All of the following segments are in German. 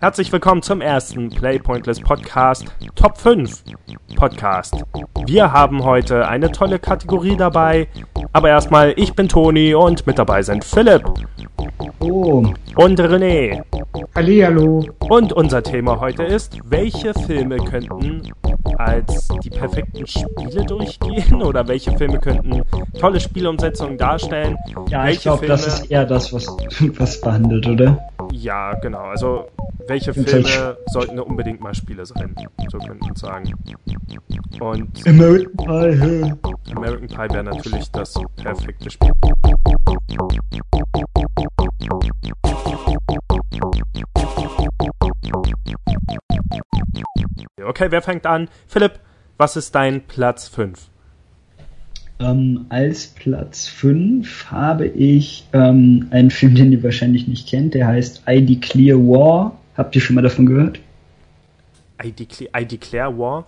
Herzlich willkommen zum ersten Play Pointless Podcast Top 5 Podcast. Wir haben heute eine tolle Kategorie dabei, aber erstmal, ich bin Toni und mit dabei sind Philipp. Oh. Und René. Hallihallo. Und unser Thema heute ist, welche Filme könnten als die perfekten Spiele durchgehen oder welche Filme könnten tolle Spielumsetzungen darstellen? Ja, welche ich glaube, das ist eher das, was, was behandelt, oder? Ja, genau. Also, welche Filme sollten unbedingt mal Spiele sein? So könnte man sagen. Und American Pie. American Pie wäre natürlich das perfekte Spiel. Okay, wer fängt an? Philipp, was ist dein Platz 5? Ähm, als Platz 5 habe ich ähm, einen Film, den ihr wahrscheinlich nicht kennt, der heißt I Declare War. Habt ihr schon mal davon gehört? I, Declare, I Declare War?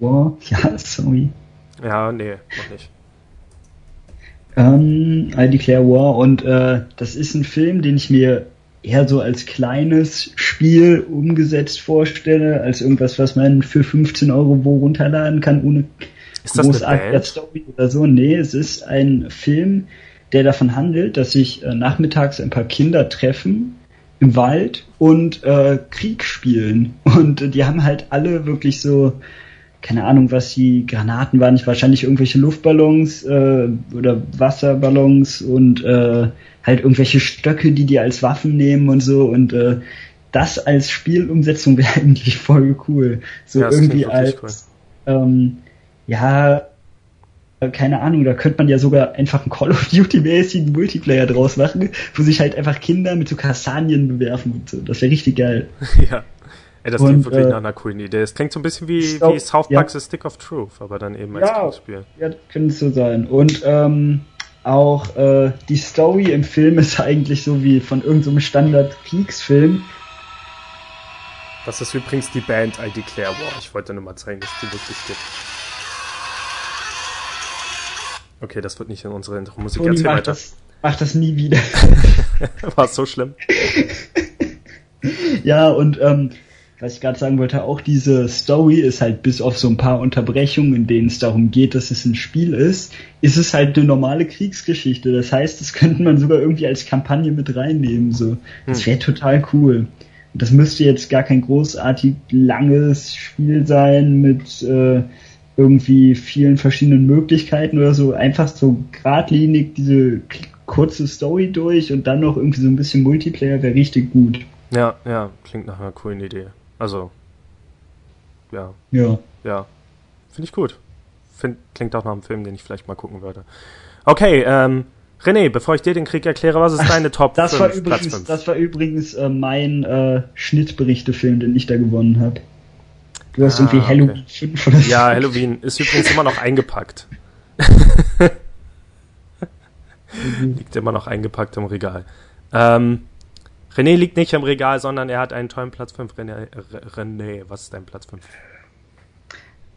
War? Ja, sorry. Ja, nee, noch nicht. Ähm, I Declare War und äh, das ist ein Film, den ich mir eher so als kleines Spiel umgesetzt vorstelle, als irgendwas, was man für 15 Euro wo runterladen kann, ohne ist das großartige Story oder so. Nee, es ist ein Film, der davon handelt, dass sich äh, nachmittags ein paar Kinder treffen im Wald und äh, Krieg spielen. Und äh, die haben halt alle wirklich so, keine Ahnung, was die Granaten waren, nicht wahrscheinlich irgendwelche Luftballons äh, oder Wasserballons und äh, halt irgendwelche Stöcke, die die als Waffen nehmen und so und äh, das als Spielumsetzung wäre eigentlich voll cool. So ja, irgendwie als cool. ähm, ja, äh, keine Ahnung, da könnte man ja sogar einfach einen Call of Duty-mäßigen Multiplayer draus machen, wo sich halt einfach Kinder mit so Kastanien bewerfen und so. Das wäre richtig geil. ja. Ey, das klingt und, wirklich äh, nach einer coolen Idee. Es klingt so ein bisschen wie, so, wie South Park ja. Stick of Truth, aber dann eben als ja. Ja, könnte es so sein. Und ähm, auch äh, die Story im Film ist eigentlich so wie von irgendeinem so Standard-Kriegsfilm. Das ist übrigens die Band I Declare War. Ich wollte nur mal zeigen, dass die wirklich gibt. Okay, das wird nicht in unsere Intro-Musik. Erzähl mach weiter. Das, mach das nie wieder. War es so schlimm? ja, und ähm, was ich gerade sagen wollte, auch diese Story ist halt bis auf so ein paar Unterbrechungen, in denen es darum geht, dass es ein Spiel ist, ist es halt eine normale Kriegsgeschichte. Das heißt, das könnte man sogar irgendwie als Kampagne mit reinnehmen. So, das wäre total cool. Und das müsste jetzt gar kein großartig langes Spiel sein mit äh, irgendwie vielen verschiedenen Möglichkeiten oder so. Einfach so geradlinig diese kurze Story durch und dann noch irgendwie so ein bisschen Multiplayer wäre richtig gut. Ja, ja, klingt nach einer coolen Idee. Also, ja. Ja. Ja. Finde ich gut. Find, klingt auch nach einem Film, den ich vielleicht mal gucken würde. Okay, ähm, René, bevor ich dir den Krieg erkläre, was ist deine Top das 5, war übrigens, Platz 5? Das war übrigens äh, mein äh, Schnittberichtefilm, den ich da gewonnen habe. Du hast ah, irgendwie Halloween okay. 5 oder so. Ja, Halloween ist übrigens immer noch eingepackt. Liegt immer noch eingepackt im Regal. Ähm, René liegt nicht im Regal, sondern er hat einen tollen Platz 5. René, René, was ist dein Platz 5?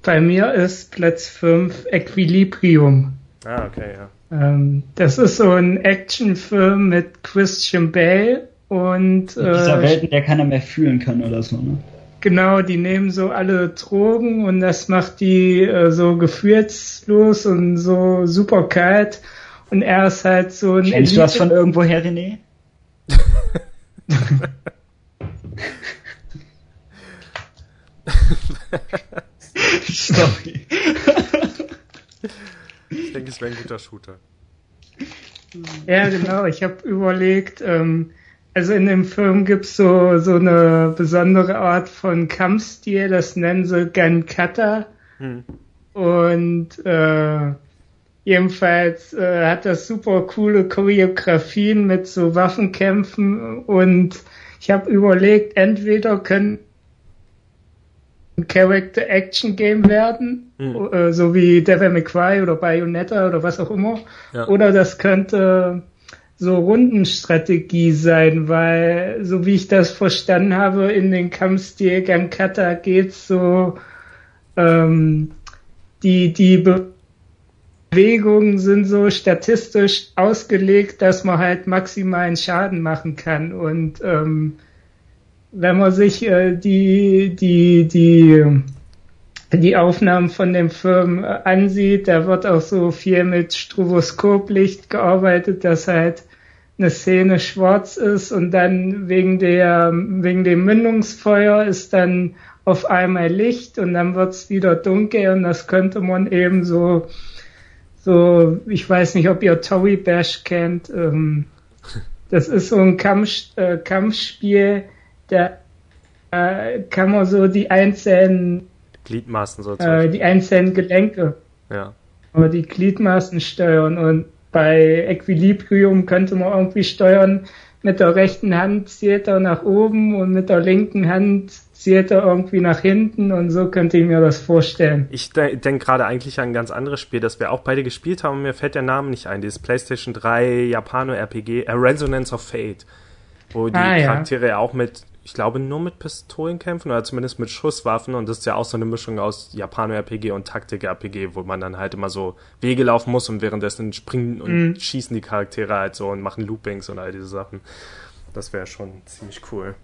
Bei mir ist Platz 5 Equilibrium. Ah, okay, ja. Ähm, das ist so ein Actionfilm mit Christian Bale und. In dieser äh, Welt, in der keiner mehr fühlen kann oder so, ne? Genau, die nehmen so alle Drogen und das macht die äh, so gefühlslos und so super kalt. Und er ist halt so ein. Kennst du das von irgendwo her, René? Sorry. ich denke, es wäre ein guter Shooter. Ja, genau. Ich habe überlegt, ähm, also in dem Film gibt's so, so eine besondere Art von Kampfstil, das nennen sie Gankata. Hm. Und äh, Jedenfalls äh, hat das super coole Choreografien mit so Waffenkämpfen und ich habe überlegt, entweder können ein Character Action Game werden, mhm. äh, so wie Devil May Cry oder Bayonetta oder was auch immer, ja. oder das könnte so Rundenstrategie sein, weil so wie ich das verstanden habe, in den Kampfstil Gankata geht's so ähm, die die Be Bewegungen sind so statistisch ausgelegt, dass man halt maximalen Schaden machen kann. Und ähm, wenn man sich äh, die, die, die, die Aufnahmen von dem Film äh, ansieht, da wird auch so viel mit Stroboskoplicht gearbeitet, dass halt eine Szene schwarz ist und dann wegen der, wegen dem Mündungsfeuer ist dann auf einmal Licht und dann wird's wieder dunkel und das könnte man eben so, so, ich weiß nicht, ob ihr Tory Bash kennt, ähm, das ist so ein Kampf, äh, Kampfspiel, da äh, kann man so die einzelnen Gliedmaßen sozusagen. Äh, die einzelnen Gelenke. Ja. Aber die Gliedmaßen steuern und bei Equilibrium könnte man irgendwie steuern, mit der rechten Hand zielt er nach oben und mit der linken Hand zielt er irgendwie nach hinten und so könnte ich mir das vorstellen. Ich de denke gerade eigentlich an ein ganz anderes Spiel, das wir auch beide gespielt haben und mir fällt der Name nicht ein. Dieses PlayStation 3 Japano-RPG, äh, Resonance of Fate, wo die ah, Charaktere ja. auch mit ich glaube, nur mit Pistolen kämpfen oder zumindest mit Schusswaffen. Und das ist ja auch so eine Mischung aus Japano-RPG und Taktik-RPG, wo man dann halt immer so Wege laufen muss und währenddessen springen und mhm. schießen die Charaktere halt so und machen Loopings und all diese Sachen. Das wäre schon ziemlich cool.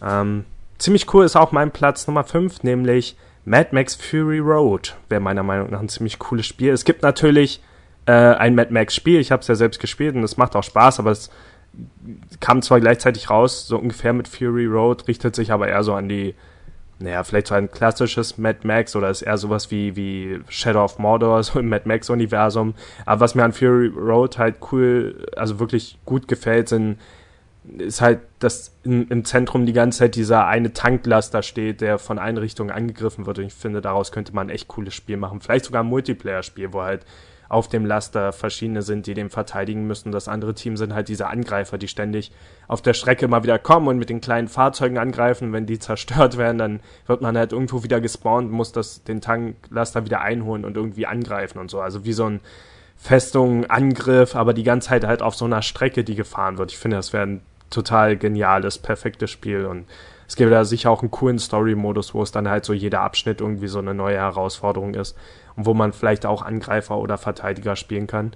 Ähm, ziemlich cool ist auch mein Platz Nummer 5, nämlich Mad Max Fury Road. Wäre meiner Meinung nach ein ziemlich cooles Spiel. Es gibt natürlich äh, ein Mad Max Spiel, ich habe es ja selbst gespielt und es macht auch Spaß, aber es kam zwar gleichzeitig raus, so ungefähr mit Fury Road, richtet sich aber eher so an die, naja, vielleicht so ein klassisches Mad Max oder ist eher sowas wie, wie Shadow of Mordor, so im Mad Max-Universum. Aber was mir an Fury Road halt cool, also wirklich gut gefällt, sind, ist halt, dass in, im Zentrum die ganze Zeit dieser eine Tanklaster steht, der von Einrichtungen angegriffen wird. Und ich finde, daraus könnte man ein echt cooles Spiel machen. Vielleicht sogar ein Multiplayer-Spiel, wo halt auf dem Laster verschiedene sind, die den verteidigen müssen. Das andere Team sind halt diese Angreifer, die ständig auf der Strecke mal wieder kommen und mit den kleinen Fahrzeugen angreifen. Wenn die zerstört werden, dann wird man halt irgendwo wieder gespawnt, muss das, den Tanklaster wieder einholen und irgendwie angreifen und so. Also wie so ein Festung, Angriff, aber die ganze Zeit halt auf so einer Strecke, die gefahren wird. Ich finde, das wäre ein total geniales, perfektes Spiel und es gibt da sicher auch einen coolen Story-Modus, wo es dann halt so jeder Abschnitt irgendwie so eine neue Herausforderung ist und wo man vielleicht auch Angreifer oder Verteidiger spielen kann.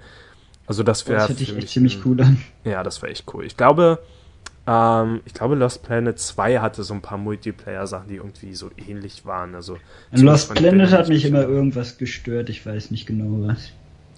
Also das wäre. Das hätte ich echt ziemlich cool an. Ja, das wäre echt cool. Ich glaube, ähm, ich glaube, Lost Planet 2 hatte so ein paar Multiplayer-Sachen, die irgendwie so ähnlich waren. Also Lost Planet hat mich immer irgendwas gestört, ich weiß nicht genau was.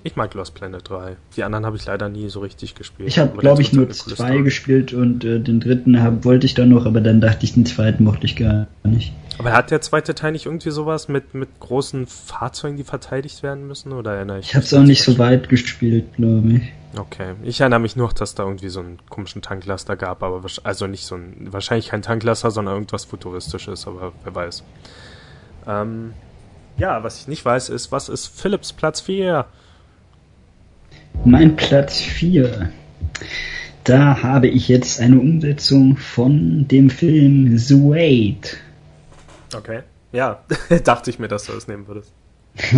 Ich mag Lost Planet 3. Die anderen habe ich leider nie so richtig gespielt. Ich habe, glaube ich, nur zwei gespielt und äh, den dritten hab, wollte ich dann noch, aber dann dachte ich, den zweiten mochte ich gar nicht. Aber hat der zweite Teil nicht irgendwie sowas mit, mit großen Fahrzeugen, die verteidigt werden müssen? Oder erinnere ich Ich habe es auch nicht so weit gespielt, glaube ich. Okay. Ich erinnere mich nur, dass da irgendwie so einen komischen Tanklaster gab, aber also nicht so ein, wahrscheinlich kein Tanklaster, sondern irgendwas Futuristisches, aber wer weiß. Ähm, ja, was ich nicht weiß, ist, was ist Philips Platz 4? Mein Platz 4. Da habe ich jetzt eine Umsetzung von dem Film The Wait. Okay. Ja, dachte ich mir, dass du das nehmen würdest.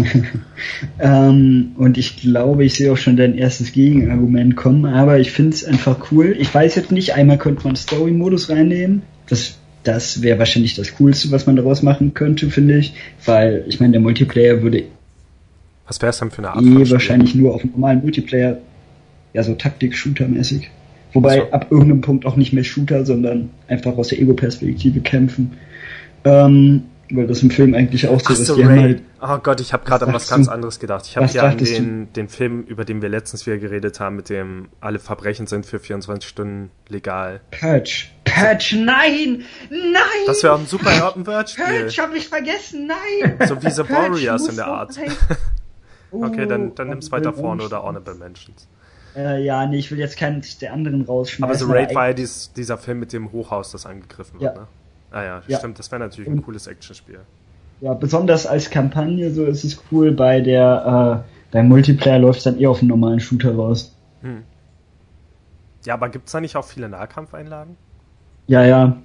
ähm, und ich glaube, ich sehe auch schon dein erstes Gegenargument kommen, aber ich finde es einfach cool. Ich weiß jetzt nicht, einmal könnte man Story-Modus reinnehmen. Das, das wäre wahrscheinlich das Coolste, was man daraus machen könnte, finde ich. Weil, ich meine, der Multiplayer würde was wäre es denn für eine Art eh wahrscheinlich nur auf einem normalen Multiplayer, ja so Taktik-Shooter-mäßig. Wobei so. ab irgendeinem Punkt auch nicht mehr Shooter, sondern einfach aus der Ego-Perspektive kämpfen. Ähm, weil das im Film eigentlich auch so ist. So, halt, oh Gott, ich habe gerade an was ganz du? anderes gedacht. Ich habe ja an den, den Film, über den wir letztens wieder geredet haben, mit dem alle Verbrechen sind für 24 Stunden legal. Purge. Purge, nein! Nein! Das wäre ein super Open World Spiel. Purge hab ich vergessen, nein! So wie The Warriors in der Art. Okay, dann, dann nimm's weiter vorne oder Honorable Mentions. Äh, ja, nee, ich will jetzt keinen der anderen rausschmeißen. Aber The Raid war ja dies, dieser Film mit dem Hochhaus, das angegriffen wird, ja. ne? Ah ja, ja. stimmt, das wäre natürlich ein cooles Actionspiel. Ja, besonders als Kampagne, so ist es cool. Bei der, äh, beim Multiplayer läuft es dann eher auf einen normalen Shooter raus. Hm. Ja, aber gibt's da nicht auch viele Nahkampfeinlagen? Ja, ja.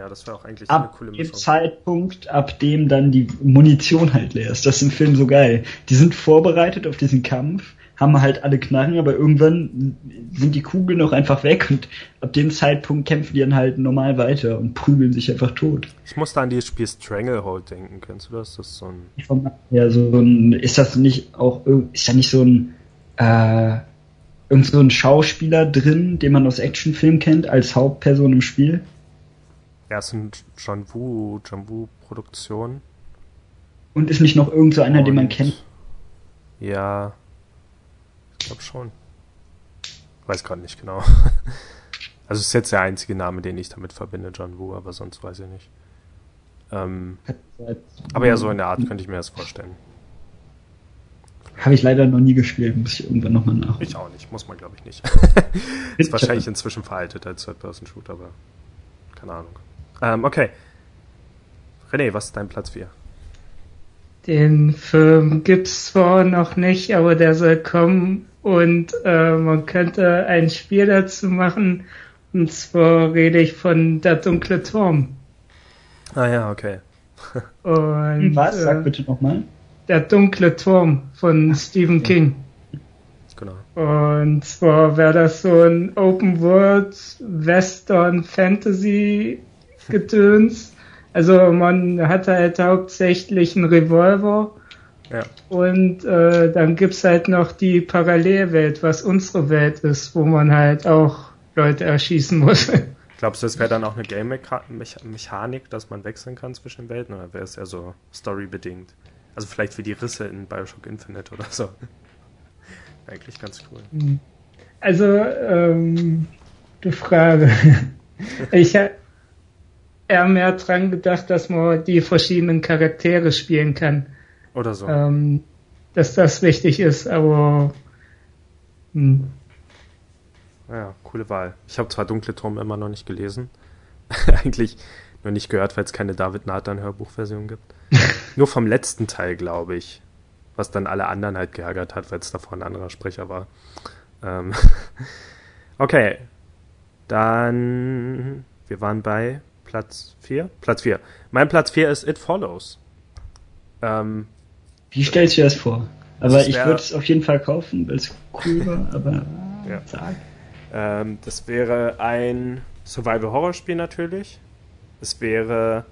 Ja, das wäre auch eigentlich ab eine coole Mischung. Ab dem Zeitpunkt, ab dem dann die Munition halt leer ist. Das ist im Film so geil. Die sind vorbereitet auf diesen Kampf, haben halt alle Knarren, aber irgendwann sind die Kugeln noch einfach weg und ab dem Zeitpunkt kämpfen die dann halt normal weiter und prügeln sich einfach tot. Ich musste an dieses Spiel Stranglehold denken. Kennst du das? Das ist so ein. Ja, so ein. Ist das nicht auch. Ist da nicht so ein. Äh, irgend so ein Schauspieler drin, den man aus Actionfilmen kennt, als Hauptperson im Spiel? Erst in John Woo, John Woo Produktion. Und ist nicht noch irgend so einer, den man kennt? Ja, ich glaube schon. Weiß gerade nicht genau. Also ist jetzt der einzige Name, den ich damit verbinde, John Woo, aber sonst weiß ich nicht. Ähm, aber ja, so in der Art könnte ich mir das vorstellen. Habe ich leider noch nie gespielt, muss ich irgendwann nochmal nach. Ich auch nicht, muss man glaube ich nicht. ist wahrscheinlich inzwischen veraltet als Third-Person-Shooter, aber keine Ahnung. Ähm, okay. René, was ist dein Platz 4? Den Film gibt's zwar noch nicht, aber der soll kommen und äh, man könnte ein Spiel dazu machen. Und zwar rede ich von Der dunkle Turm. Ah ja, okay. und, was? Sag äh, bitte nochmal. Der dunkle Turm von Ach, Stephen King. Genau. Und zwar wäre das so ein Open World Western Fantasy Gedöns. Also man hat halt hauptsächlich einen Revolver. Ja. Und äh, dann gibt's halt noch die Parallelwelt, was unsere Welt ist, wo man halt auch Leute erschießen muss. Glaubst du, es wäre dann auch eine Game-Mechanik, dass man wechseln kann zwischen Welten oder wäre es eher so storybedingt? Also vielleicht wie die Risse in Bioshock Infinite oder so. Eigentlich ganz cool. Also, ähm, du Frage. ich eher mehr dran gedacht, dass man die verschiedenen Charaktere spielen kann. Oder so. Ähm, dass das wichtig ist, aber. Hm. Ja, coole Wahl. Ich habe zwar Dunkle Turm immer noch nicht gelesen. Eigentlich nur nicht gehört, weil es keine David Nathan Hörbuchversion gibt. nur vom letzten Teil, glaube ich. Was dann alle anderen halt geärgert hat, weil es davor ein anderer Sprecher war. Ähm okay. Dann. Wir waren bei Platz 4? Platz 4. Mein Platz 4 ist It Follows. Ähm, Wie stellst du dir das vor? Aber ich würde es auf jeden Fall kaufen, weil es cool war, aber ja. sag. Ähm, das wäre ein Survival-Horror-Spiel natürlich. Es wäre.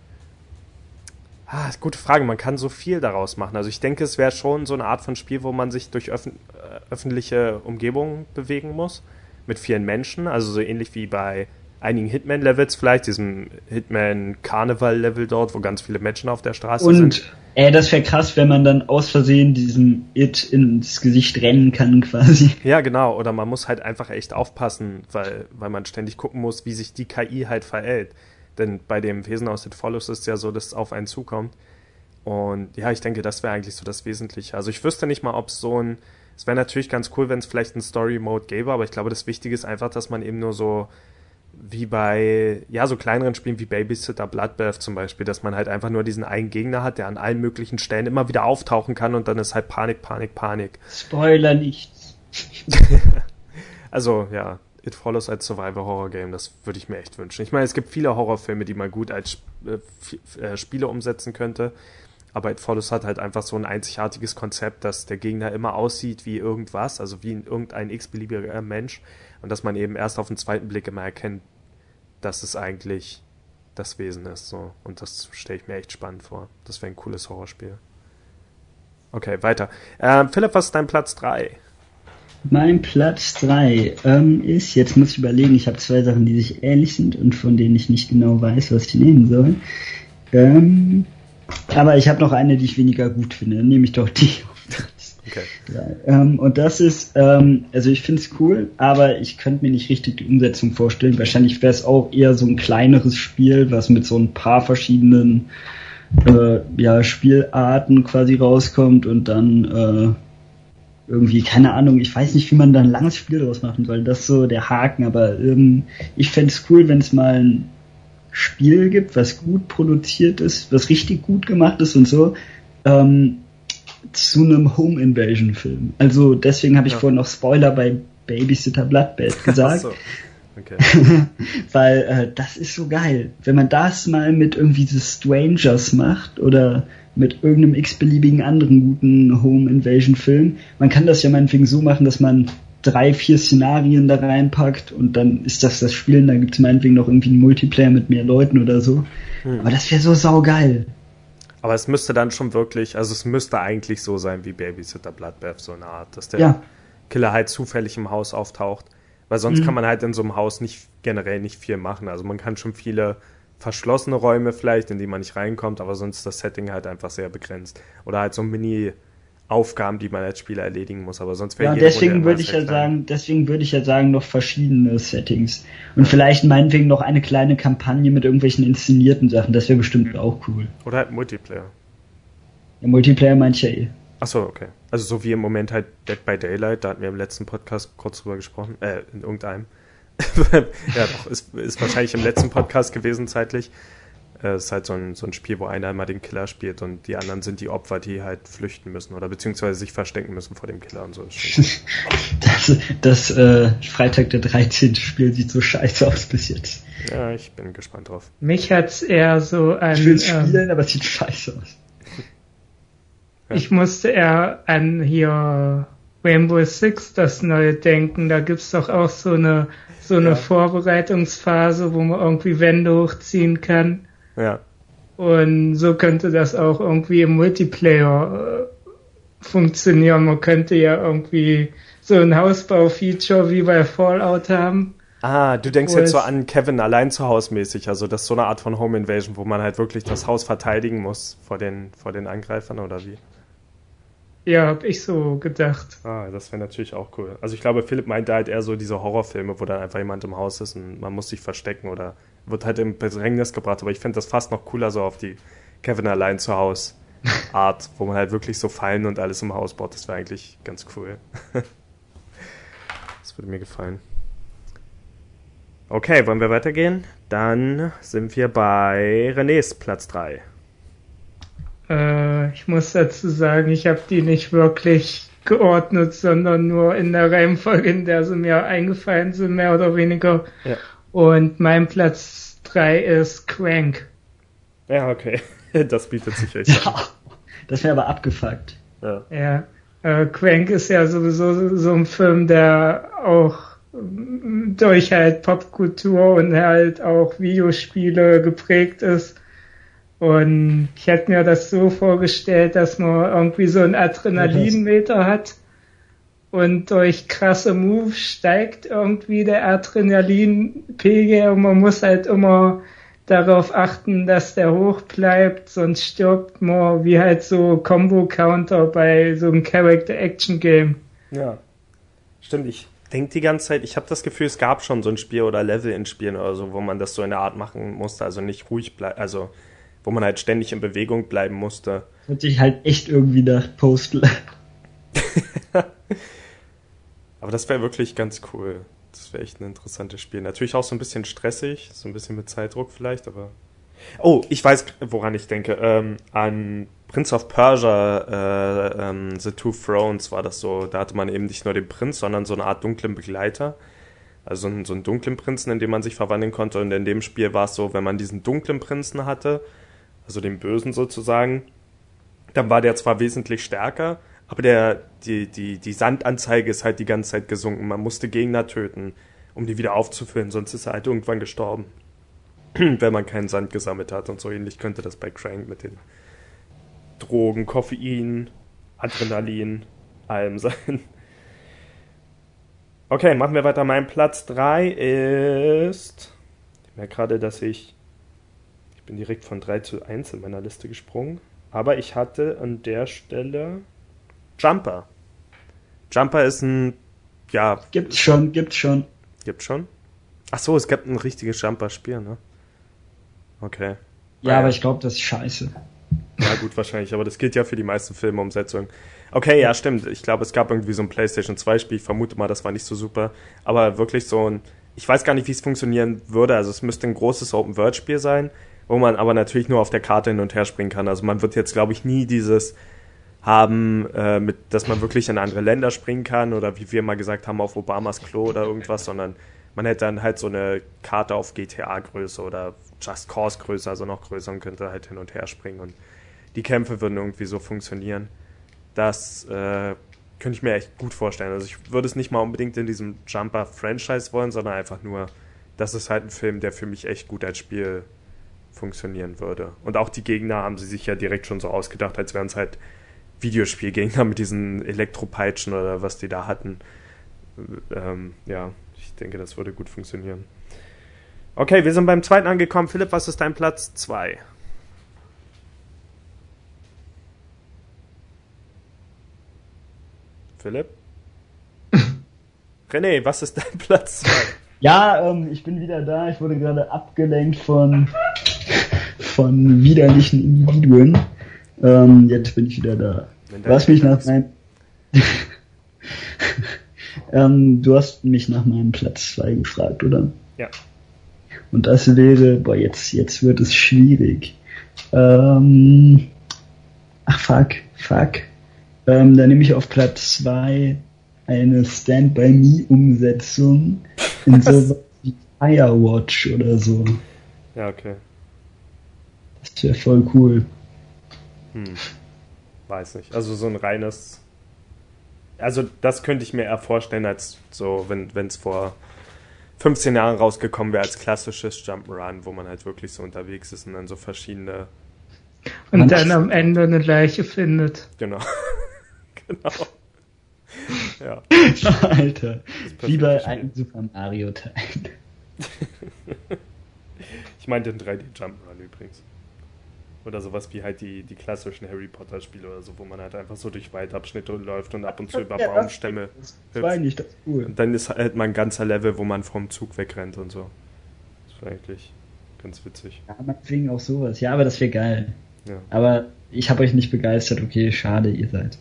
Ah, gute Frage. Man kann so viel daraus machen. Also ich denke, es wäre schon so eine Art von Spiel, wo man sich durch öffn äh, öffentliche Umgebungen bewegen muss. Mit vielen Menschen. Also so ähnlich wie bei einigen Hitman-Levels vielleicht, diesem Hitman-Karneval-Level dort, wo ganz viele Menschen auf der Straße Und, sind. Und äh, das wäre krass, wenn man dann aus Versehen diesem It ins Gesicht rennen kann quasi. Ja, genau. Oder man muss halt einfach echt aufpassen, weil, weil man ständig gucken muss, wie sich die KI halt verhält. Denn bei dem Wesen aus It Follows ist es ja so, dass es auf einen zukommt. Und ja, ich denke, das wäre eigentlich so das Wesentliche. Also ich wüsste nicht mal, ob es so ein... Es wäre natürlich ganz cool, wenn es vielleicht einen Story-Mode gäbe, aber ich glaube, das Wichtige ist einfach, dass man eben nur so wie bei, ja, so kleineren Spielen wie Babysitter Bloodbath zum Beispiel, dass man halt einfach nur diesen einen Gegner hat, der an allen möglichen Stellen immer wieder auftauchen kann und dann ist halt Panik, Panik, Panik. Spoiler nichts. also, ja, It Follows als Survival-Horror-Game, das würde ich mir echt wünschen. Ich meine, es gibt viele Horrorfilme, die man gut als äh, äh, Spiele umsetzen könnte, aber It Follows hat halt einfach so ein einzigartiges Konzept, dass der Gegner immer aussieht wie irgendwas, also wie irgendein x-beliebiger Mensch und dass man eben erst auf den zweiten Blick immer erkennt, dass es eigentlich das Wesen ist. So. Und das stelle ich mir echt spannend vor. Das wäre ein cooles Horrorspiel. Okay, weiter. Ähm, Philipp, was ist dein Platz 3? Mein Platz 3 ähm, ist, jetzt muss ich überlegen, ich habe zwei Sachen, die sich ähnlich sind und von denen ich nicht genau weiß, was ich nehmen soll. Ähm, aber ich habe noch eine, die ich weniger gut finde. Dann nehme ich doch die Okay. Ja, ähm, und das ist, ähm, also ich finde es cool, aber ich könnte mir nicht richtig die Umsetzung vorstellen. Wahrscheinlich wäre es auch eher so ein kleineres Spiel, was mit so ein paar verschiedenen äh, ja, Spielarten quasi rauskommt und dann äh, irgendwie, keine Ahnung, ich weiß nicht, wie man da ein langes Spiel draus machen soll. Das ist so der Haken, aber ähm, ich fände es cool, wenn es mal ein Spiel gibt, was gut produziert ist, was richtig gut gemacht ist und so. Ähm, zu einem Home Invasion Film. Also deswegen habe ich ja. vorhin noch Spoiler bei Babysitter Bloodbath gesagt. so. Okay. Weil äh, das ist so geil. Wenn man das mal mit irgendwie The Strangers macht oder mit irgendeinem x-beliebigen anderen guten Home Invasion Film, man kann das ja meinetwegen so machen, dass man drei, vier Szenarien da reinpackt und dann ist das das Spielen, dann gibt es meinetwegen noch irgendwie einen Multiplayer mit mehr Leuten oder so. Hm. Aber das wäre so saugeil. Aber es müsste dann schon wirklich, also es müsste eigentlich so sein wie Babysitter Bloodbath, so eine Art, dass der ja. Killer halt zufällig im Haus auftaucht. Weil sonst mhm. kann man halt in so einem Haus nicht generell nicht viel machen. Also man kann schon viele verschlossene Räume vielleicht, in die man nicht reinkommt, aber sonst ist das Setting halt einfach sehr begrenzt. Oder halt so Mini- Aufgaben, die man als Spieler erledigen muss, aber sonst wäre ja, deswegen würde ich ja sagen, deswegen würde ich ja sagen noch verschiedene Settings und vielleicht meinetwegen noch eine kleine Kampagne mit irgendwelchen inszenierten Sachen, das wäre bestimmt auch cool. Oder halt Multiplayer. Ja, Multiplayer meint ich ja eh. Achso, okay. Also so wie im Moment halt Dead by Daylight, da hatten wir im letzten Podcast kurz drüber gesprochen, äh, in irgendeinem. ja, doch, ist, ist wahrscheinlich im letzten Podcast gewesen zeitlich. Äh, es ist halt so ein, so ein Spiel, wo einer immer den Killer spielt und die anderen sind die Opfer, die halt flüchten müssen oder beziehungsweise sich verstecken müssen vor dem Killer und so. das das äh, Freitag der 13. Spiel sieht so scheiße aus bis jetzt. Ja, ich bin gespannt drauf. Mich hat's eher so an. Ich will spielen, ähm, aber es sieht scheiße aus. Ja. Ich musste eher an hier Rainbow Six das neue denken. Da gibt's doch auch so eine so eine ja. Vorbereitungsphase, wo man irgendwie Wände hochziehen kann. Ja. Und so könnte das auch irgendwie im Multiplayer äh, funktionieren. Man könnte ja irgendwie so ein Hausbau-Feature wie bei Fallout haben. Ah, du denkst jetzt so an Kevin allein zu Hause mäßig, also das ist so eine Art von Home Invasion, wo man halt wirklich das Haus verteidigen muss vor den, vor den Angreifern oder wie? Ja, hab ich so gedacht. Ah, das wäre natürlich auch cool. Also ich glaube, Philipp meinte halt eher so diese Horrorfilme, wo dann einfach jemand im Haus ist und man muss sich verstecken oder wird halt im Bedrängnis gebracht. Aber ich finde das fast noch cooler so auf die Kevin allein zu Hause Art, wo man halt wirklich so Fallen und alles im Haus baut. Das wäre eigentlich ganz cool. das würde mir gefallen. Okay, wollen wir weitergehen? Dann sind wir bei Renés Platz 3. Äh, ich muss dazu sagen, ich habe die nicht wirklich geordnet, sondern nur in der Reihenfolge, in der sie mir eingefallen sind, mehr oder weniger. Ja. Und mein Platz 3 ist Crank. Ja, okay. Das bietet sich echt ja, Das wäre aber abgefuckt. Ja. ja. Äh, Crank ist ja sowieso so ein Film, der auch durch halt Popkultur und halt auch Videospiele geprägt ist. Und ich hätte mir das so vorgestellt, dass man irgendwie so einen Adrenalinmeter hat und durch krasse Moves steigt irgendwie der Adrenalinpegel und man muss halt immer darauf achten, dass der hoch bleibt, sonst stirbt man wie halt so Combo-Counter bei so einem Character-Action-Game. Ja, stimmt. Ich denke die ganze Zeit, ich habe das Gefühl, es gab schon so ein Spiel oder Level in Spielen oder so, wo man das so in der Art machen musste, also nicht ruhig bleibt, also wo man halt ständig in Bewegung bleiben musste. Hört sich halt echt irgendwie nach Postal. Aber das wäre wirklich ganz cool. Das wäre echt ein interessantes Spiel. Natürlich auch so ein bisschen stressig, so ein bisschen mit Zeitdruck vielleicht, aber. Oh, ich weiß, woran ich denke. Ähm, an Prince of Persia, äh, ähm, The Two Thrones war das so. Da hatte man eben nicht nur den Prinz, sondern so eine Art dunklen Begleiter. Also so einen, so einen dunklen Prinzen, in den man sich verwandeln konnte. Und in dem Spiel war es so, wenn man diesen dunklen Prinzen hatte, also den Bösen sozusagen, dann war der zwar wesentlich stärker, aber der, die, die, die Sandanzeige ist halt die ganze Zeit gesunken. Man musste Gegner töten, um die wieder aufzufüllen, sonst ist er halt irgendwann gestorben. Wenn man keinen Sand gesammelt hat und so ähnlich könnte das bei Crank mit den Drogen, Koffein, Adrenalin, allem sein. Okay, machen wir weiter. Mein Platz 3 ist. Ich merke gerade, dass ich bin direkt von 3 zu 1 in meiner Liste gesprungen. Aber ich hatte an der Stelle Jumper. Jumper ist ein, ja. Gibt's schon, gibt's schon. Gibt's schon? Ach so, es gibt ein richtiges Jumper-Spiel, ne? Okay. Ja, ja. aber ich glaube, das ist scheiße. Ja, gut, wahrscheinlich, aber das gilt ja für die meisten Filmumsetzungen. Okay, ja, stimmt. Ich glaube, es gab irgendwie so ein PlayStation 2-Spiel. Ich vermute mal, das war nicht so super. Aber wirklich so ein, ich weiß gar nicht, wie es funktionieren würde. Also, es müsste ein großes Open-World-Spiel sein wo man aber natürlich nur auf der Karte hin und her springen kann. Also man wird jetzt, glaube ich, nie dieses haben, äh, mit, dass man wirklich in andere Länder springen kann oder wie wir mal gesagt haben, auf Obamas Klo oder irgendwas, sondern man hätte dann halt so eine Karte auf GTA-Größe oder Just Cause-Größe, also noch größer und könnte halt hin und her springen und die Kämpfe würden irgendwie so funktionieren. Das äh, könnte ich mir echt gut vorstellen. Also ich würde es nicht mal unbedingt in diesem Jumper-Franchise wollen, sondern einfach nur, das ist halt ein Film, der für mich echt gut als Spiel funktionieren würde. Und auch die Gegner haben sie sich ja direkt schon so ausgedacht, als wären es halt Videospielgegner mit diesen Elektropeitschen oder was die da hatten. Ähm, ja, ich denke, das würde gut funktionieren. Okay, wir sind beim zweiten angekommen. Philipp, was ist dein Platz 2? Philipp? René, was ist dein Platz 2? Ja, ähm, ich bin wieder da. Ich wurde gerade abgelenkt von, von widerlichen Individuen. Ähm, jetzt bin ich wieder da. Du hast mich nach meinem, ähm, du hast mich nach meinem Platz 2 gefragt, oder? Ja. Und das wäre, boah, jetzt, jetzt wird es schwierig. Ähm, ach fuck, fuck. Ähm, da nehme ich auf Platz 2 eine Stand By Me Umsetzung in so wie Firewatch oder so. Ja, okay. Das wäre voll cool. Hm. Weiß nicht. Also so ein reines. Also das könnte ich mir eher vorstellen, als so, wenn es vor 15 Jahren rausgekommen wäre als klassisches Jump'n'Run, wo man halt wirklich so unterwegs ist und dann so verschiedene. Und man dann am Ende eine Leiche findet. Genau. genau. Ja. Alter. Wie bei einem Super Mario Teil. ich meinte den 3D Jump'n'Run übrigens. Oder sowas wie halt die, die klassischen Harry Potter Spiele oder so, wo man halt einfach so durch Waldabschnitte läuft und ab und zu über ja, Baumstämme. Das war eigentlich das cool. Und dann ist halt mal ein ganzer Level, wo man vom Zug wegrennt und so. Das war eigentlich ganz witzig. Ja, meinetwegen auch sowas. Ja, aber das wäre geil. Ja. Aber ich habe euch nicht begeistert. Okay, schade, ihr seid.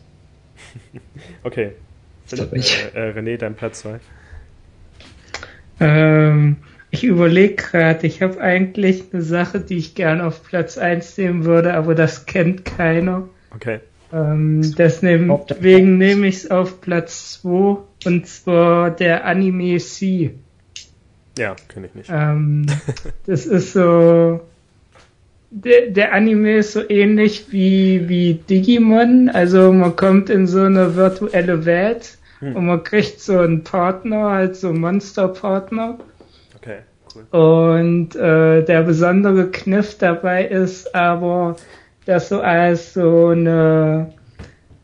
okay. Philipp, äh, äh, René, dein Platz 2. Ähm, ich überlege gerade, ich habe eigentlich eine Sache, die ich gerne auf Platz 1 nehmen würde, aber das kennt keiner. Okay. Ähm, deswegen nehme ich es auf Platz 2 und zwar der Anime C. Ja, kenne ich nicht. Ähm, das ist so. Der, der Anime ist so ähnlich wie, wie Digimon. Also man kommt in so eine virtuelle Welt hm. und man kriegt so einen Partner, halt so einen Monsterpartner. Okay, cool. Und äh, der besondere Kniff dabei ist aber, dass so als so eine,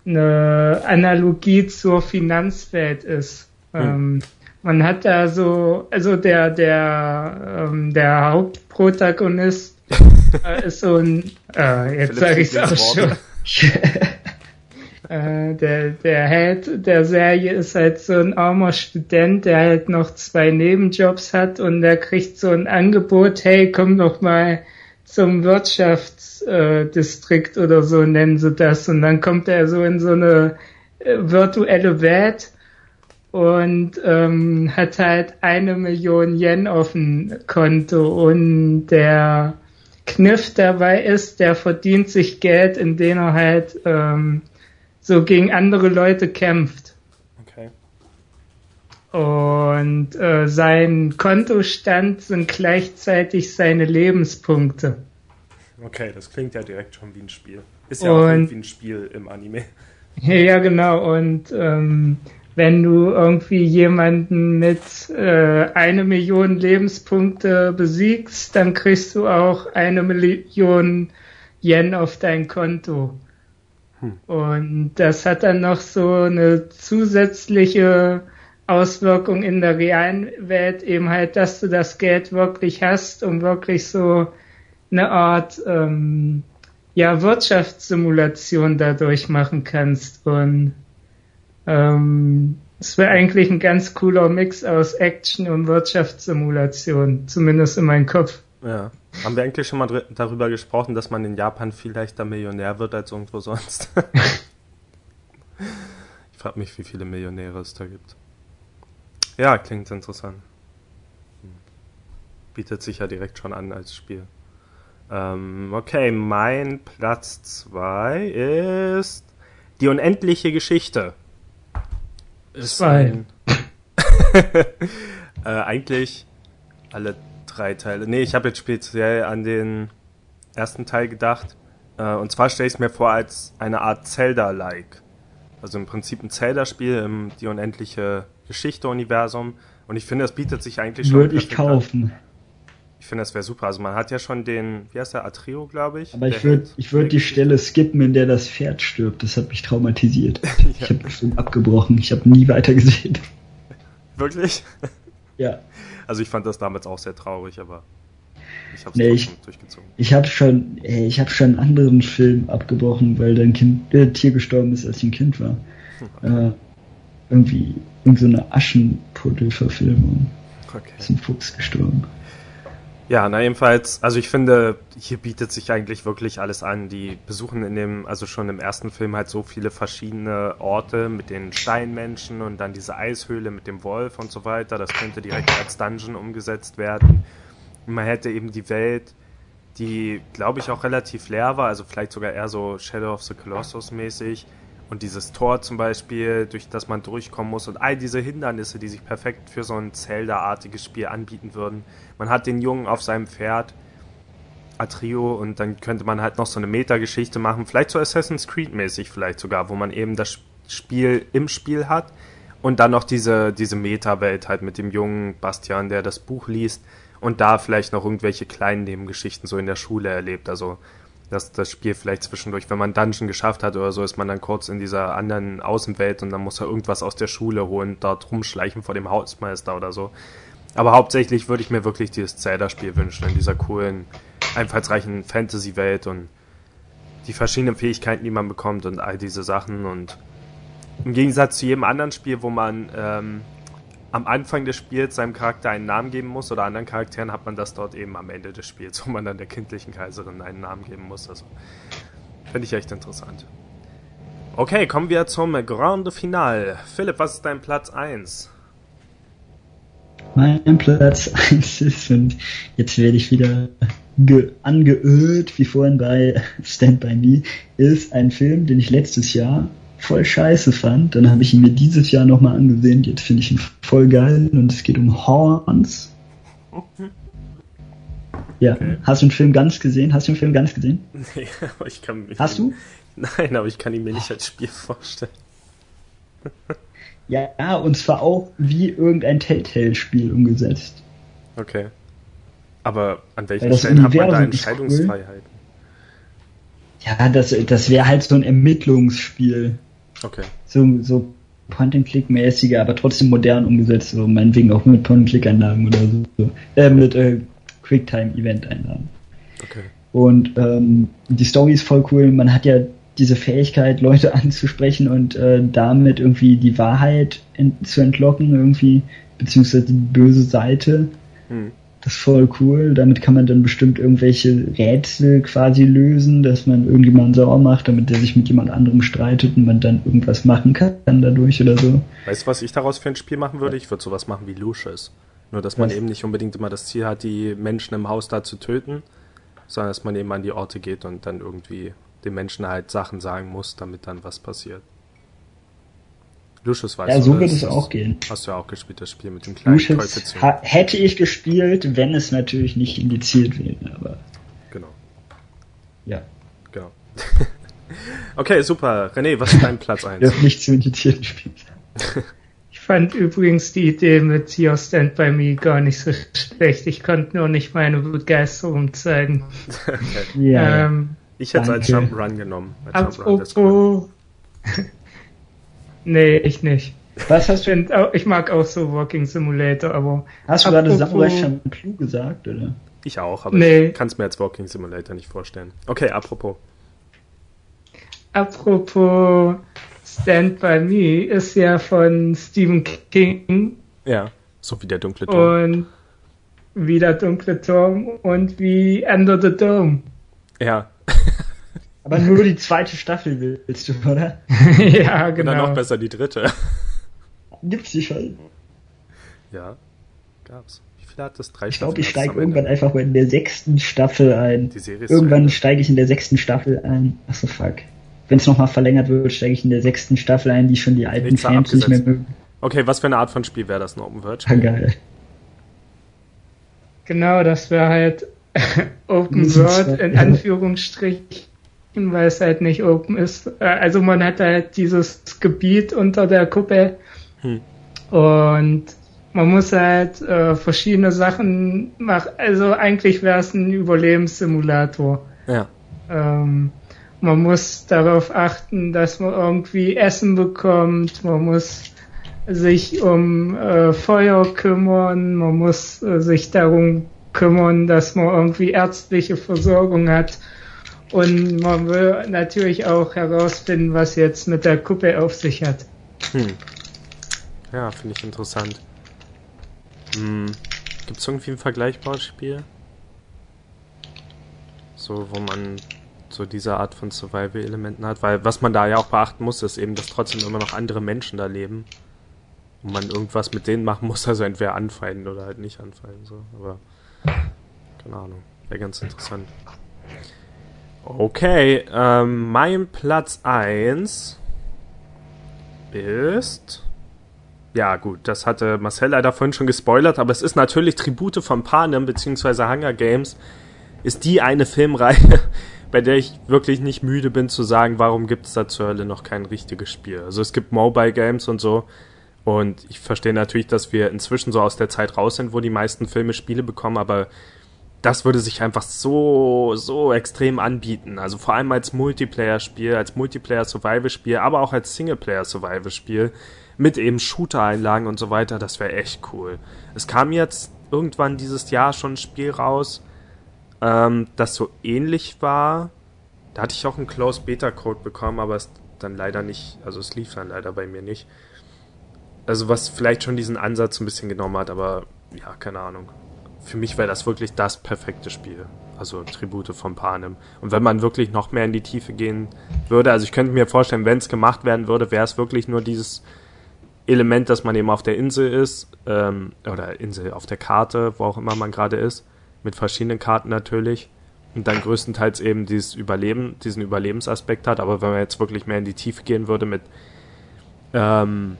eine Analogie zur Finanzwelt ist. Hm. Ähm, man hat da so, also der, der, ähm, der Hauptprotagonist äh, ist so ein, äh, jetzt sage ich es auch schon. äh, der, der Held der Serie ist halt so ein armer Student, der halt noch zwei Nebenjobs hat und der kriegt so ein Angebot, hey, komm doch mal zum Wirtschaftsdistrikt äh, oder so nennen sie das. Und dann kommt er so in so eine äh, virtuelle Welt und ähm, hat halt eine Million Yen auf dem Konto und der Kniff dabei ist, der verdient sich Geld, indem er halt ähm, so gegen andere Leute kämpft. Okay. Und äh, sein Kontostand sind gleichzeitig seine Lebenspunkte. Okay, das klingt ja direkt schon wie ein Spiel. Ist ja und, auch irgendwie ein Spiel im Anime. Ja, genau. Und ähm, wenn du irgendwie jemanden mit äh, eine Million Lebenspunkte besiegst, dann kriegst du auch eine Million Yen auf dein Konto. Und das hat dann noch so eine zusätzliche Auswirkung in der realen Welt, eben halt, dass du das Geld wirklich hast, um wirklich so eine Art ähm, ja, Wirtschaftssimulation dadurch machen kannst. Und ähm, es wäre eigentlich ein ganz cooler Mix aus Action und Wirtschaftssimulation, zumindest in meinem Kopf. Ja. Haben wir eigentlich schon mal darüber gesprochen, dass man in Japan viel leichter Millionär wird als irgendwo sonst? ich frage mich, wie viele Millionäre es da gibt. Ja, klingt interessant. Hm. Bietet sich ja direkt schon an als Spiel. Ähm, okay, mein Platz 2 ist die unendliche Geschichte ist ein, äh, eigentlich alle drei Teile. Nee, ich habe jetzt speziell an den ersten Teil gedacht. Äh, und zwar stelle ich es mir vor als eine Art Zelda-like. Also im Prinzip ein Zelda-Spiel im die unendliche Geschichte-Universum. Und ich finde, das bietet sich eigentlich schon. Würde ich kaufen. An. Ich finde, das wäre super. Also man hat ja schon den, wie heißt der, Atreo, glaube ich. Aber ich würde ich würd die Stelle skippen, in der das Pferd stirbt. Das hat mich traumatisiert. ja. Ich habe bestimmt abgebrochen. Ich habe nie weiter gesehen. Wirklich? Ja. Also ich fand das damals auch sehr traurig, aber ich habe nee, ich, durchgezogen. Ich habe schon, ey, ich habe schon einen anderen Film abgebrochen, weil dein Kind, äh, Tier gestorben ist, als ich ein Kind war. Okay. Äh, irgendwie, irgendeine so Aschenputtel-Verfilmung. Okay. Ist ein Fuchs gestorben. Ja, na jedenfalls, also ich finde, hier bietet sich eigentlich wirklich alles an. Die besuchen in dem, also schon im ersten Film halt so viele verschiedene Orte mit den Steinmenschen und dann diese Eishöhle mit dem Wolf und so weiter. Das könnte direkt als Dungeon umgesetzt werden. Und man hätte eben die Welt, die, glaube ich, auch relativ leer war, also vielleicht sogar eher so Shadow of the Colossus mäßig, und dieses Tor zum Beispiel, durch das man durchkommen muss und all diese Hindernisse, die sich perfekt für so ein Zelda-artiges Spiel anbieten würden. Man hat den Jungen auf seinem Pferd, Atrio, und dann könnte man halt noch so eine Metageschichte machen, vielleicht so Assassin's Creed-mäßig vielleicht sogar, wo man eben das Spiel im Spiel hat und dann noch diese, diese Meta-Welt halt mit dem jungen Bastian, der das Buch liest und da vielleicht noch irgendwelche kleinen Nebengeschichten so in der Schule erlebt. Also dass das Spiel vielleicht zwischendurch, wenn man Dungeon geschafft hat oder so, ist man dann kurz in dieser anderen Außenwelt und dann muss er irgendwas aus der Schule holen, dort rumschleichen vor dem Hausmeister oder so. Aber hauptsächlich würde ich mir wirklich dieses Zelda-Spiel wünschen, in dieser coolen, einfallsreichen Fantasy-Welt und die verschiedenen Fähigkeiten, die man bekommt und all diese Sachen und im Gegensatz zu jedem anderen Spiel, wo man ähm, am Anfang des Spiels seinem Charakter einen Namen geben muss oder anderen Charakteren hat man das dort eben am Ende des Spiels, wo man dann der kindlichen Kaiserin einen Namen geben muss. Also finde ich echt interessant. Okay, kommen wir zum Grande Finale. Philipp, was ist dein Platz 1? Mein Platz 1 ist, und jetzt werde ich wieder angeölt, wie vorhin bei Stand By Me, ist ein Film, den ich letztes Jahr voll scheiße fand. Dann habe ich ihn mir dieses Jahr nochmal angesehen. Jetzt finde ich ihn voll geil und es geht um Horns. Okay. Ja, okay. hast du den Film ganz gesehen? Hast du den Film ganz gesehen? Nee, aber ich kann mich. Hast du? Nein, aber ich kann ihn mir nicht als Spiel vorstellen. ja, und zwar auch wie irgendein Telltale-Spiel umgesetzt. Okay. Aber an welchen Stellen hat man da Entscheidungsfreiheiten? Cool. Ja, das, das wäre halt so ein Ermittlungsspiel. Okay. So, so Point-and-Click-mäßiger, aber trotzdem modern umgesetzt, so meinetwegen auch mit Point-and-Click-Einlagen oder so. Äh, mit äh, Quicktime-Event-Einlagen. Okay. Und ähm, die Story ist voll cool. Man hat ja diese Fähigkeit, Leute anzusprechen und äh, damit irgendwie die Wahrheit ent zu entlocken, irgendwie, beziehungsweise die böse Seite. Hm. Das ist voll cool. Damit kann man dann bestimmt irgendwelche Rätsel quasi lösen, dass man irgendjemanden sauer macht, damit der sich mit jemand anderem streitet und man dann irgendwas machen kann dadurch oder so. Weißt du, was ich daraus für ein Spiel machen würde? Ich würde sowas machen wie Lucius. Nur, dass man was? eben nicht unbedingt immer das Ziel hat, die Menschen im Haus da zu töten, sondern dass man eben an die Orte geht und dann irgendwie den Menschen halt Sachen sagen muss, damit dann was passiert. Lucius weiß Ja, so wird es auch gehen. Hast du ja auch gespielt, das Spiel mit dem kleinen Lucius hätte ich gespielt, wenn es natürlich nicht indiziert wäre, aber. Genau. Ja. Genau. okay, super. René, was ist dein Platz 1? Darf nicht zu indizierten Spielen. ich fand übrigens die Idee mit Your Stand By Me gar nicht so schlecht. Ich konnte nur nicht meine Begeisterung zeigen. okay. Ja. Ähm, ich hätte es als Jump'n'Run genommen. Als Apropos, Nee, ich nicht. Was hast du? Ich mag auch so Walking Simulator, aber. Hast du gerade Samurai Champloo gesagt, oder? Ich auch, aber nee. ich kann es mir als Walking Simulator nicht vorstellen. Okay, apropos. Apropos Stand By Me ist ja von Stephen King. Ja, so wie der dunkle Turm. Und wie der dunkle Turm und wie Under the Dome. Ja. Aber nur die zweite Staffel willst du, oder? ja, genau. Und dann noch besser die dritte. Gibt's die schon? Ja, gab's. Wie viele hat das? Drei Ich glaube, ich steige irgendwann einfach mal in der sechsten Staffel ein. Die Serie ist irgendwann steige ich in der sechsten Staffel ein. Achso, fuck. Wenn es nochmal verlängert wird, steige ich in der sechsten Staffel ein, die schon die alten Nichts Fans nicht mehr mögen. Okay, was für eine Art von Spiel wäre das, ein Open World? Ah, geil. Genau, das wäre halt Open World in Anführungsstrichen weil es halt nicht open ist. Äh, also man hat halt dieses Gebiet unter der Kuppel hm. und man muss halt äh, verschiedene Sachen machen. Also eigentlich wäre es ein Überlebenssimulator. Ja. Ähm, man muss darauf achten, dass man irgendwie Essen bekommt. Man muss sich um äh, Feuer kümmern, man muss äh, sich darum kümmern, dass man irgendwie ärztliche Versorgung hat. Und man will natürlich auch herausfinden, was jetzt mit der Kuppe auf sich hat. Hm. Ja, finde ich interessant. Hm. Gibt es irgendwie ein vergleichbares Spiel? So, wo man so diese Art von Survival-Elementen hat, weil was man da ja auch beachten muss, ist eben, dass trotzdem immer noch andere Menschen da leben und man irgendwas mit denen machen muss, also entweder anfallen oder halt nicht anfallen, so, aber keine Ahnung, wäre ganz interessant. Okay, ähm, mein Platz 1 ist ja, gut, das hatte Marcel leider vorhin schon gespoilert, aber es ist natürlich Tribute von Panem bzw. Hunger Games ist die eine Filmreihe, bei der ich wirklich nicht müde bin zu sagen, warum gibt es da zur Hölle noch kein richtiges Spiel. Also es gibt Mobile Games und so. Und ich verstehe natürlich, dass wir inzwischen so aus der Zeit raus sind, wo die meisten Filme Spiele bekommen, aber das würde sich einfach so, so extrem anbieten. Also vor allem als Multiplayer-Spiel, als Multiplayer-Survival-Spiel, aber auch als Singleplayer-Survival-Spiel mit eben Shooter-Einlagen und so weiter. Das wäre echt cool. Es kam jetzt irgendwann dieses Jahr schon ein Spiel raus, ähm, das so ähnlich war. Da hatte ich auch einen Close Beta Code bekommen, aber es dann leider nicht, also es lief dann leider bei mir nicht. Also was vielleicht schon diesen Ansatz ein bisschen genommen hat, aber ja, keine Ahnung. Für mich wäre das wirklich das perfekte Spiel. Also Tribute von Panem. Und wenn man wirklich noch mehr in die Tiefe gehen würde, also ich könnte mir vorstellen, wenn es gemacht werden würde, wäre es wirklich nur dieses Element, dass man eben auf der Insel ist, ähm, oder Insel auf der Karte, wo auch immer man gerade ist, mit verschiedenen Karten natürlich und dann größtenteils eben dieses Überleben, diesen Überlebensaspekt hat. Aber wenn man jetzt wirklich mehr in die Tiefe gehen würde mit ähm,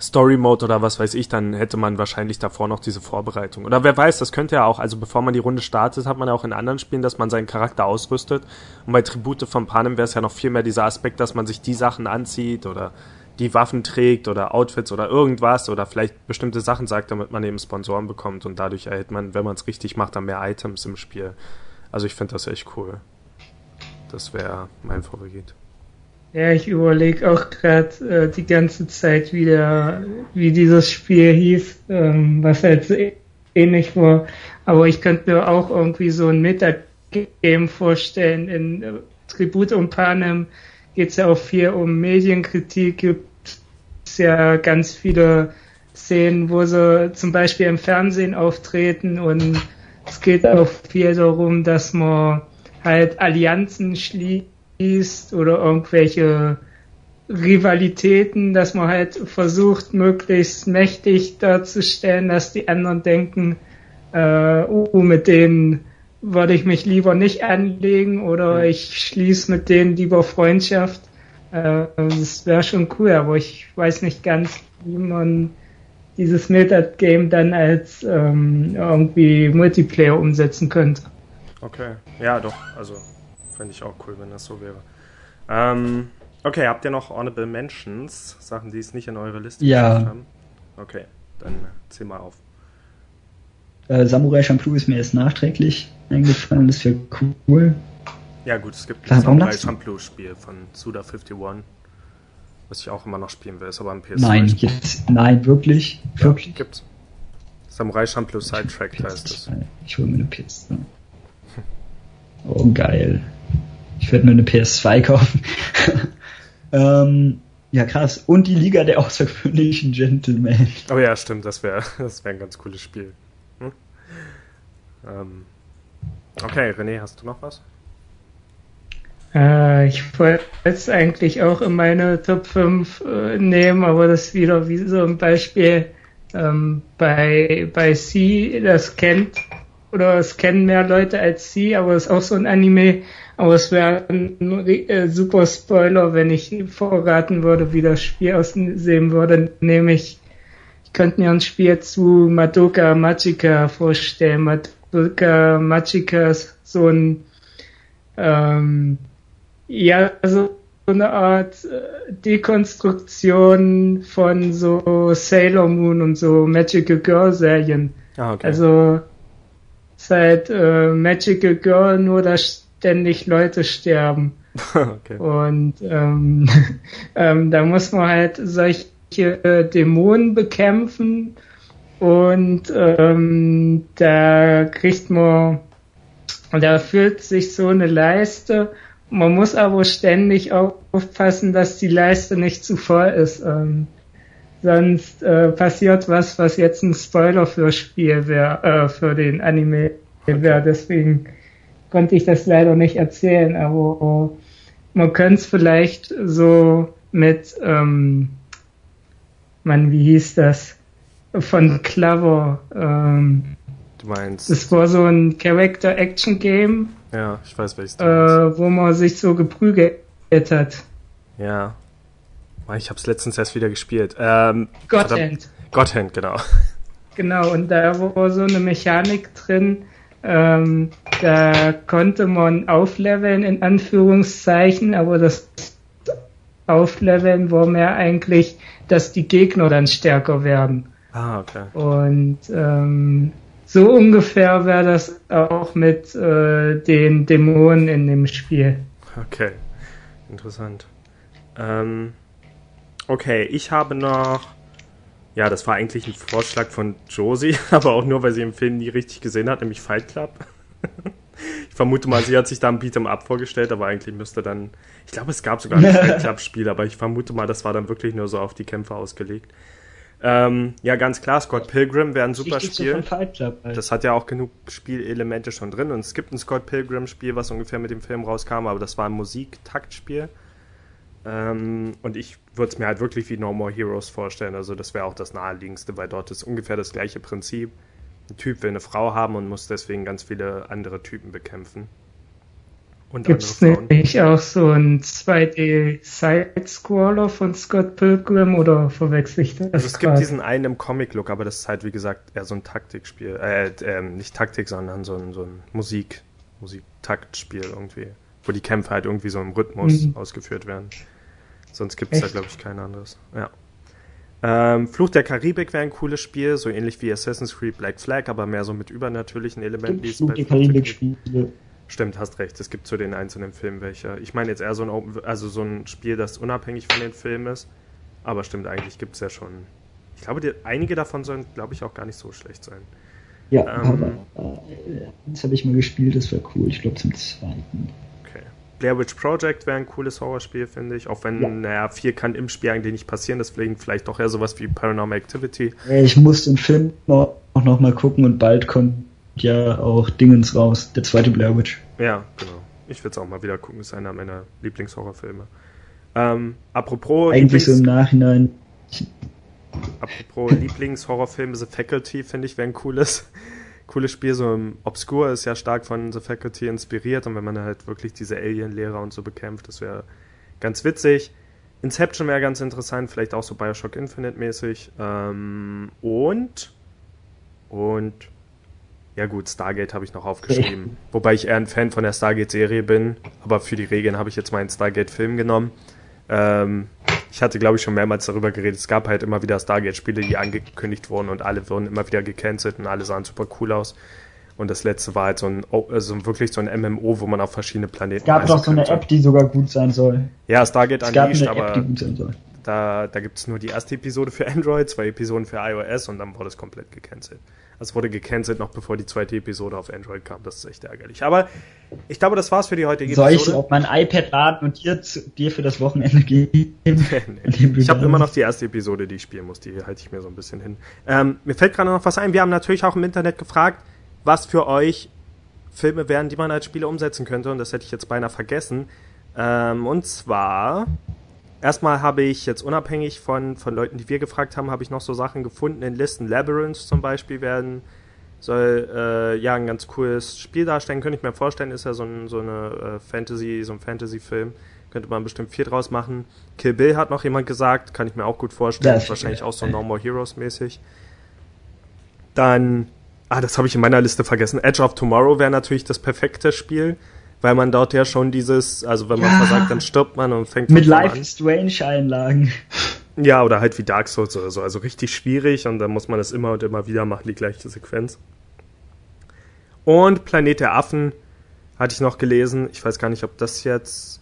Story Mode oder was weiß ich, dann hätte man wahrscheinlich davor noch diese Vorbereitung. Oder wer weiß, das könnte ja auch, also bevor man die Runde startet, hat man ja auch in anderen Spielen, dass man seinen Charakter ausrüstet. Und bei Tribute von Panem wäre es ja noch viel mehr dieser Aspekt, dass man sich die Sachen anzieht oder die Waffen trägt oder Outfits oder irgendwas oder vielleicht bestimmte Sachen sagt, damit man eben Sponsoren bekommt und dadurch erhält man, wenn man es richtig macht, dann mehr Items im Spiel. Also ich finde das echt cool. Das wäre mein Favorit. Ja, ich überlege auch gerade äh, die ganze Zeit wieder, wie dieses Spiel hieß, ähm, was halt so ähnlich war. Aber ich könnte mir auch irgendwie so ein Metagame vorstellen. In äh, Tribut und Panem geht es ja auch viel um Medienkritik, gibt ja ganz viele Szenen, wo sie zum Beispiel im Fernsehen auftreten und es geht auch viel darum, dass man halt Allianzen schließt oder irgendwelche Rivalitäten, dass man halt versucht, möglichst mächtig darzustellen, dass die anderen denken, äh, uh, mit denen würde ich mich lieber nicht anlegen oder ich schließe mit denen lieber Freundschaft. Äh, das wäre schon cool, aber ich weiß nicht ganz, wie man dieses Metagame dann als ähm, irgendwie Multiplayer umsetzen könnte. Okay, ja doch, also fände ich auch cool, wenn das so wäre. Ähm, okay, habt ihr noch Honorable Mentions, Sachen, die es nicht in eure Liste ja. haben? Okay, dann zähl mal auf. Äh, Samurai Champloo ist mir erst nachträglich eingefallen, das wäre cool. Ja gut, es gibt ein Samurai Champloo Spiel von Suda51, was ich auch immer noch spielen will, ist aber ein PS2. Nein, jetzt, nein, wirklich, ja, wirklich. Gibt's. Samurai Champloo Sidetrack heißt es. Ich hole mir eine PS2. Oh geil. Ich werde mir eine PS2 kaufen. ähm, ja, krass. Und die Liga der außergewöhnlichen Gentlemen. Oh ja, stimmt, das wäre das wär ein ganz cooles Spiel. Hm? Ähm, okay, René, hast du noch was? Äh, ich wollte es eigentlich auch in meine Top 5 äh, nehmen, aber das ist wieder wie so ein Beispiel ähm, bei, bei C, das kennt oder es kennen mehr Leute als Sie, aber es ist auch so ein Anime. Aber es wäre ein äh, super Spoiler, wenn ich vorraten würde, wie das Spiel aussehen würde. Nämlich, ich könnte mir ein Spiel zu Madoka Magica vorstellen. Madoka Magica ist so ein ähm, ja, so eine Art äh, Dekonstruktion von so Sailor Moon und so Magical Girl Serien. Ah, okay. Also seit äh, Magical Girl nur, dass ständig Leute sterben. okay. Und ähm, ähm, da muss man halt solche äh, Dämonen bekämpfen und ähm, da kriegt man, da fühlt sich so eine Leiste. Man muss aber ständig aufpassen, dass die Leiste nicht zu voll ist. Ähm, sonst äh, passiert was, was jetzt ein Spoiler für Spiel wäre, äh, für den Anime wäre. Deswegen konnte ich das leider nicht erzählen, aber man könnte es vielleicht so mit, ähm, man, wie hieß das? Von Clever. Ähm, du meinst? Das war so ein Character-Action-Game. Ja, ich weiß welches. Äh, wo man sich so geprügelt hat. Ja. Ich habe es letztens erst wieder gespielt. Ähm, Godhand. Godhand, genau. Genau, und da war so eine Mechanik drin, ähm, da konnte man aufleveln in Anführungszeichen, aber das Aufleveln war mehr eigentlich, dass die Gegner dann stärker werden. Ah, okay. Und ähm, so ungefähr wäre das auch mit äh, den Dämonen in dem Spiel. Okay, interessant. Ähm, okay, ich habe noch ja, das war eigentlich ein Vorschlag von Josie, aber auch nur, weil sie im Film nie richtig gesehen hat, nämlich Fight Club. ich vermute mal, sie hat sich da ein Beat'em Up vorgestellt, aber eigentlich müsste dann, ich glaube, es gab sogar ein Fight Club Spiel, aber ich vermute mal, das war dann wirklich nur so auf die Kämpfe ausgelegt. Ähm, ja, ganz klar, Scott Pilgrim wäre ein super Spiel. Club, halt. Das hat ja auch genug Spielelemente schon drin und es gibt ein Scott Pilgrim Spiel, was ungefähr mit dem Film rauskam, aber das war ein Musik-Taktspiel. Ähm, und ich würde es mir halt wirklich wie No More Heroes vorstellen. Also das wäre auch das naheliegendste, weil dort ist ungefähr das gleiche Prinzip. Ein Typ will eine Frau haben und muss deswegen ganz viele andere Typen bekämpfen. Und Gibt es nicht auch so ein 2D-Side-Scroller von Scott Pilgrim oder verwechsel ich das? Also es grad? gibt diesen einen im Comic-Look, aber das ist halt wie gesagt eher so ein Taktikspiel. Äh, äh, nicht Taktik, sondern so ein, so ein Musik, Musik-Taktspiel irgendwie. Wo die Kämpfe halt irgendwie so im Rhythmus mhm. ausgeführt werden. Sonst gibt es da, glaube ich, kein anderes. Ja. Ähm, Fluch der Karibik wäre ein cooles Spiel, so ähnlich wie Assassin's Creed Black Flag, aber mehr so mit übernatürlichen Elementen. Fluch der Karibik Spiele. Stimmt, hast recht. Es gibt zu den einzelnen Filmen welche. Ich meine jetzt eher so ein, Open, also so ein Spiel, das unabhängig von den Filmen ist. Aber stimmt, eigentlich gibt es ja schon. Ich glaube, die, einige davon sollen, glaube ich, auch gar nicht so schlecht sein. Ja, ähm, aber äh, das habe ich mal gespielt, das wäre cool. Ich glaube zum zweiten. Blair Witch Project wäre ein cooles Horrorspiel, finde ich. Auch wenn, ja. naja, viel kann im Spiel eigentlich nicht passieren, deswegen vielleicht doch eher sowas wie Paranormal Activity. Ich muss den Film auch noch mal gucken und bald kommt ja auch Dingens raus, der zweite Blair Witch. Ja, genau. Ich würde es auch mal wieder gucken, ist einer meiner Lieblingshorrorfilme. Ähm, apropos. Eigentlich Lieblings so im Nachhinein. Apropos Lieblingshorrorfilme, The Faculty, finde ich, wäre ein cooles cooles Spiel, so im Obscure ist ja stark von The Faculty inspiriert und wenn man halt wirklich diese Alien-Lehrer und so bekämpft, das wäre ganz witzig. Inception wäre ganz interessant, vielleicht auch so Bioshock Infinite mäßig. Ähm, und und ja gut, Stargate habe ich noch aufgeschrieben. Wobei ich eher ein Fan von der Stargate-Serie bin, aber für die Regeln habe ich jetzt meinen Stargate-Film genommen. Ähm, ich hatte, glaube ich, schon mehrmals darüber geredet. Es gab halt immer wieder Stargate-Spiele, die angekündigt wurden und alle wurden immer wieder gecancelt und alle sahen super cool aus. Und das letzte war halt so ein, also wirklich so ein MMO, wo man auf verschiedene Planeten. Es gab doch so eine App, die sogar gut sein soll. Ja, Stargate es Unleashed, App, aber die gut sein soll. da, da gibt es nur die erste Episode für Android, zwei Episoden für iOS und dann wurde es komplett gecancelt. Es wurde gecancelt noch bevor die zweite Episode auf Android kam. Das ist echt ärgerlich. Aber ich glaube, das war's für die heutige Soll Episode. Soll ich auf mein iPad laden und dir, dir für das Wochenende geben? nee. Ich habe immer noch die erste Episode, die ich spielen muss. Die halte ich mir so ein bisschen hin. Ähm, mir fällt gerade noch was ein. Wir haben natürlich auch im Internet gefragt, was für euch Filme wären, die man als Spiele umsetzen könnte. Und das hätte ich jetzt beinahe vergessen. Ähm, und zwar erstmal habe ich jetzt unabhängig von, von Leuten, die wir gefragt haben, habe ich noch so Sachen gefunden in Listen. Labyrinth zum Beispiel werden, soll äh, ja ein ganz cooles Spiel darstellen, könnte ich mir vorstellen, ist ja so, ein, so eine äh, Fantasy, so ein Fantasy-Film. Könnte man bestimmt viel draus machen. Kill Bill hat noch jemand gesagt, kann ich mir auch gut vorstellen. ist wahrscheinlich auch so No More Heroes mäßig. Dann, ah, das habe ich in meiner Liste vergessen. Edge of Tomorrow wäre natürlich das perfekte Spiel weil man dort ja schon dieses, also wenn man ja, versagt, dann stirbt man und fängt mit Life an. Strange Einlagen. Ja, oder halt wie Dark Souls oder so, also richtig schwierig und dann muss man das immer und immer wieder machen, die gleiche Sequenz. Und Planet der Affen hatte ich noch gelesen. Ich weiß gar nicht, ob das jetzt,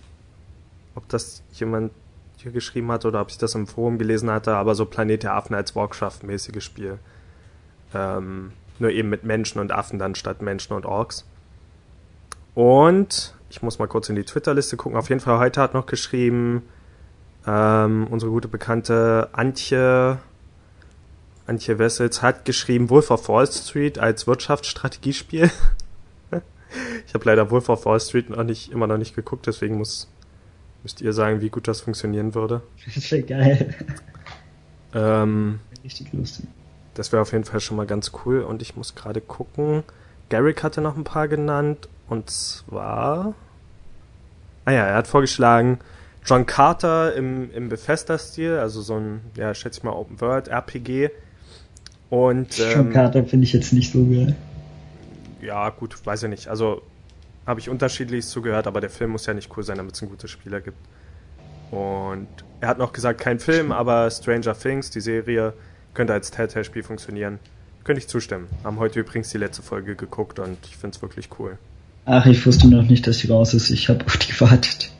ob das jemand hier geschrieben hatte oder ob ich das im Forum gelesen hatte, aber so Planet der Affen als Warcraft-mäßiges Spiel. Ähm, nur eben mit Menschen und Affen dann statt Menschen und Orks. Und ich muss mal kurz in die Twitter-Liste gucken. Auf jeden Fall heute hat noch geschrieben ähm, unsere gute Bekannte Antje Antje Wessels hat geschrieben Wolf of Wall Street als Wirtschaftsstrategiespiel. ich habe leider Wolf of Wall Street noch nicht, immer noch nicht geguckt, deswegen muss, müsst ihr sagen, wie gut das funktionieren würde. Das wäre geil. Ähm, Richtig lustig. das wäre auf jeden Fall schon mal ganz cool und ich muss gerade gucken. Garrick hatte noch ein paar genannt und zwar. Ah ja, er hat vorgeschlagen John Carter im, im Bethesda-Stil, also so ein, ja, schätze ich mal, Open World RPG. Und John ähm, Carter finde ich jetzt nicht so geil. ja, gut, weiß ich nicht. Also habe ich unterschiedliches zugehört, aber der Film muss ja nicht cool sein, damit es einen guten Spieler gibt. Und er hat noch gesagt, kein Film, aber Stranger Things, die Serie, könnte als Telltale-Spiel funktionieren. Könnte ich zustimmen. Haben heute übrigens die letzte Folge geguckt und ich finde es wirklich cool. Ach, ich wusste noch nicht, dass sie raus ist. Ich habe auf die gewartet.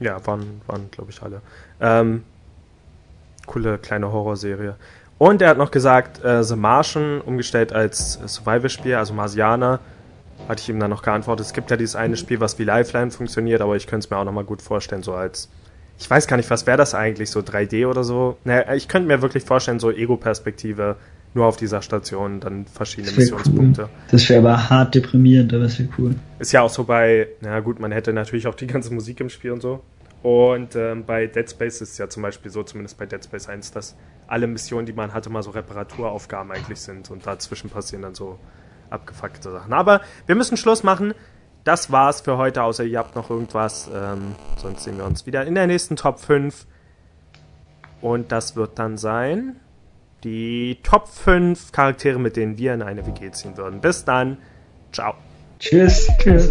Ja, waren, waren glaube ich, alle. Ähm, coole kleine Horrorserie. Und er hat noch gesagt, äh, The Martian, umgestellt als äh, Survival-Spiel, also Marsianer, hatte ich ihm dann noch geantwortet. Es gibt ja dieses eine Spiel, was wie Lifeline funktioniert, aber ich könnte es mir auch nochmal gut vorstellen, so als, ich weiß gar nicht, was wäre das eigentlich, so 3D oder so? Naja, ich könnte mir wirklich vorstellen, so Ego-Perspektive, nur auf dieser Station, dann verschiedene Das Missionspunkte. cool. Das wäre aber hart deprimierend, aber das wäre cool. Ist ja auch so bei, na gut, man hätte natürlich auch die ganze Musik im Spiel und so. Und ähm, bei Dead Space ist es ja zum Beispiel so, zumindest bei Dead Space 1, dass alle Missionen, die man hatte, mal so Reparaturaufgaben eigentlich sind und dazwischen passieren dann so abgefuckte Sachen. Aber wir müssen Schluss machen. Das war's für heute, außer ihr habt noch irgendwas. Ähm, sonst sehen wir uns wieder in der nächsten Top 5. Und das wird dann sein die Top 5 Charaktere, mit denen wir in eine WG ziehen würden. Bis dann. Ciao. Tschüss. Tschüss.